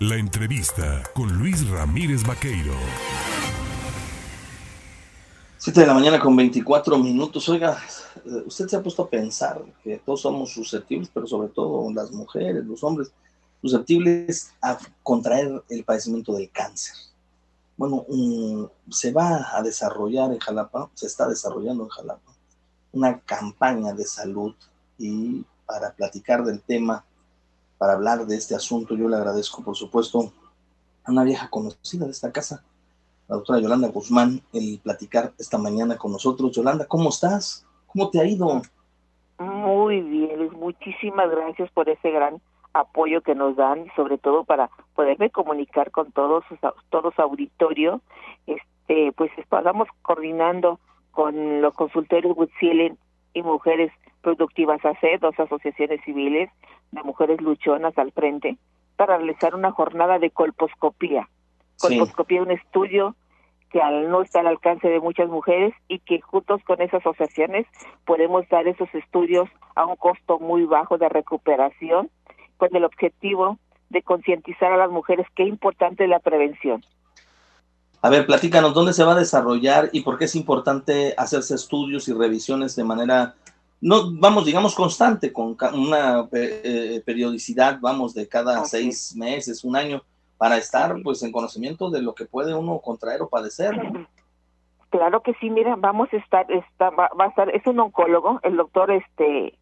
La entrevista con Luis Ramírez Vaqueiro. 7 de la mañana con 24 minutos. Oiga, usted se ha puesto a pensar que todos somos susceptibles, pero sobre todo las mujeres, los hombres, susceptibles a contraer el padecimiento del cáncer. Bueno, se va a desarrollar en Jalapa, se está desarrollando en Jalapa, una campaña de salud y para platicar del tema, para hablar de este asunto, yo le agradezco, por supuesto, a una vieja conocida de esta casa, la doctora Yolanda Guzmán, el platicar esta mañana con nosotros. Yolanda, ¿cómo estás? ¿Cómo te ha ido? Muy bien, muchísimas gracias por ese gran apoyo que nos dan sobre todo para poderme comunicar con todos todos auditorio este pues estamos coordinando con los consultorios Witsielen y Mujeres Productivas AC, dos asociaciones civiles de mujeres luchonas al frente, para realizar una jornada de colposcopía. Colposcopía es un estudio que al no está al alcance de muchas mujeres y que juntos con esas asociaciones podemos dar esos estudios a un costo muy bajo de recuperación con el objetivo de concientizar a las mujeres qué importante es la prevención. A ver, platícanos, ¿dónde se va a desarrollar y por qué es importante hacerse estudios y revisiones de manera, no, vamos, digamos, constante, con una eh, periodicidad, vamos, de cada seis meses, un año, para estar, pues, en conocimiento de lo que puede uno contraer o padecer? Claro que sí, mira, vamos a estar, está, va, a estar, es un oncólogo, el doctor, este,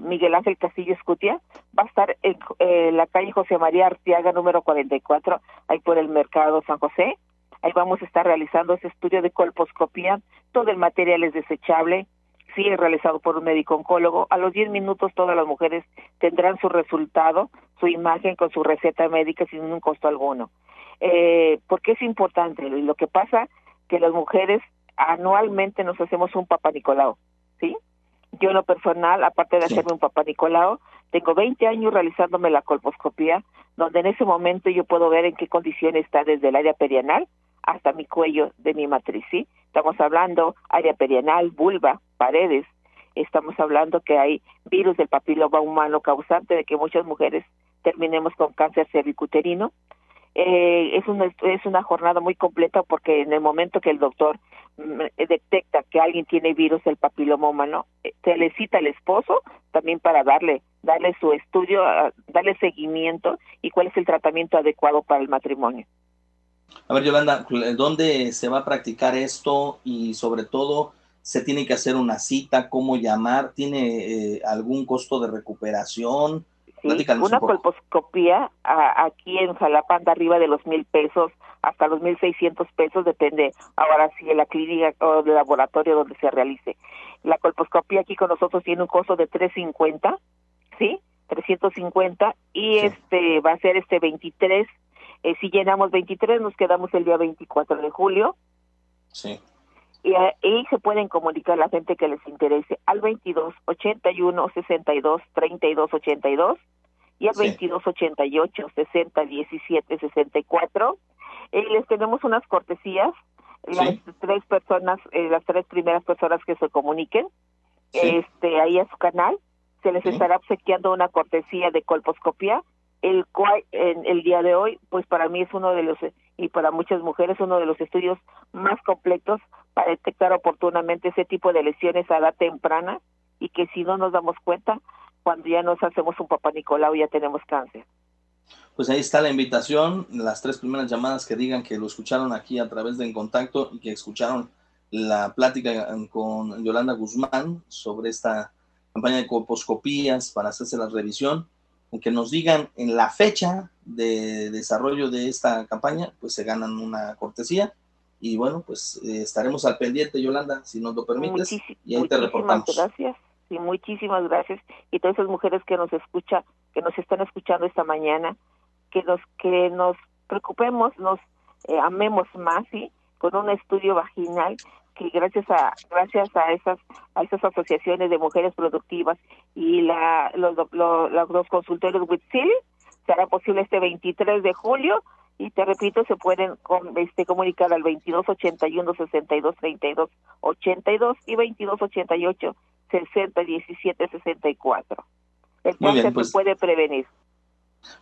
Miguel Ángel Castillo Escutia, va a estar en la calle José María Artiaga número 44, ahí por el Mercado San José. Ahí vamos a estar realizando ese estudio de colposcopía. Todo el material es desechable, sí es realizado por un médico oncólogo. A los 10 minutos todas las mujeres tendrán su resultado, su imagen con su receta médica sin un costo alguno. Eh, ¿Por qué es importante? Lo que pasa que las mujeres anualmente nos hacemos un papá Nicolau, ¿sí? Yo en lo personal, aparte de hacerme un papá Nicolau, tengo 20 años realizándome la colposcopía, donde en ese momento yo puedo ver en qué condición está desde el área perianal hasta mi cuello de mi matriz, ¿sí? Estamos hablando área perianal, vulva, paredes, estamos hablando que hay virus del papiloma humano causante de que muchas mujeres terminemos con cáncer cervicuterino, eh, es, una, es una jornada muy completa porque en el momento que el doctor mm, detecta que alguien tiene virus del papiloma humano, eh, se le cita al esposo también para darle darle su estudio, darle seguimiento y cuál es el tratamiento adecuado para el matrimonio. A ver, Yolanda, ¿dónde se va a practicar esto y sobre todo se tiene que hacer una cita? ¿Cómo llamar? ¿Tiene eh, algún costo de recuperación? una colposcopía aquí en Jalapa anda arriba de los mil pesos hasta los mil seiscientos pesos, depende ahora sí de la clínica o del laboratorio donde se realice. La colposcopía aquí con nosotros tiene un costo de tres cincuenta, ¿sí? 350 y este va a ser este 23. Eh, si llenamos 23 nos quedamos el día 24 de julio. Sí. Y, ahí se pueden comunicar la gente que les interese al 22 81 62 32 82 y al 22 88 60 17 64. Eh, les tenemos unas cortesías, las tres personas, eh, las tres primeras personas que se comuniquen, este ahí a su canal, se les estará obsequiando una cortesía de colposcopía, el cual en el día de hoy, pues para mí es uno de los y para muchas mujeres uno de los estudios más completos para detectar oportunamente ese tipo de lesiones a edad temprana y que si no nos damos cuenta, cuando ya nos hacemos un papá Nicolau ya tenemos cáncer. Pues ahí está la invitación, las tres primeras llamadas que digan que lo escucharon aquí a través de En Contacto y que escucharon la plática con Yolanda Guzmán sobre esta campaña de coposcopías para hacerse la revisión, que nos digan en la fecha de desarrollo de esta campaña, pues se ganan una cortesía y bueno, pues eh, estaremos al pendiente, Yolanda, si nos lo permites, y ahí te reportamos. Gracias, y muchísimas gracias. Y todas esas mujeres que nos escucha, que nos están escuchando esta mañana, que nos, que nos preocupemos, nos eh, amemos más, ¿sí? Con un estudio vaginal que gracias a gracias a esas a esas asociaciones de mujeres productivas y la los los, los consultorios Witsil será posible este 23 de julio y te repito, se pueden este, comunicar al 2281 62 32 82 y 2288 60 17 64. El cáncer se pues. puede prevenir.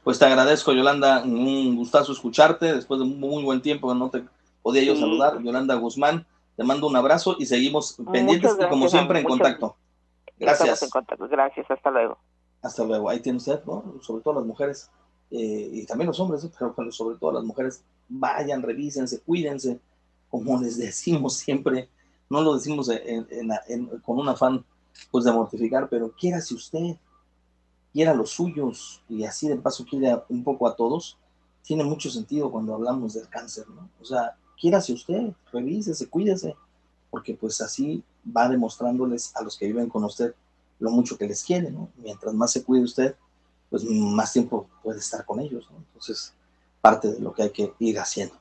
Pues te agradezco, Yolanda, un gustazo escucharte después de un muy buen tiempo que no te podía yo saludar. Yolanda Guzmán, te mando un abrazo y seguimos pendientes y como siempre en contacto. Gracias. En contacto. Gracias, hasta luego. Hasta luego. Ahí tiene usted, ¿no? Sobre todo las mujeres eh, y también los hombres, pero sobre todo las mujeres, vayan, revísense, cuídense, como les decimos siempre, no lo decimos con un afán pues de mortificar, pero si usted, quiera los suyos y así de paso quiera un poco a todos, tiene mucho sentido cuando hablamos del cáncer, ¿no? O sea, si usted, revísese, cuídese, porque pues así va demostrándoles a los que viven con usted lo mucho que les quiere, ¿no? Mientras más se cuide usted, pues más tiempo puede estar con ellos, ¿no? Entonces, parte de lo que hay que ir haciendo.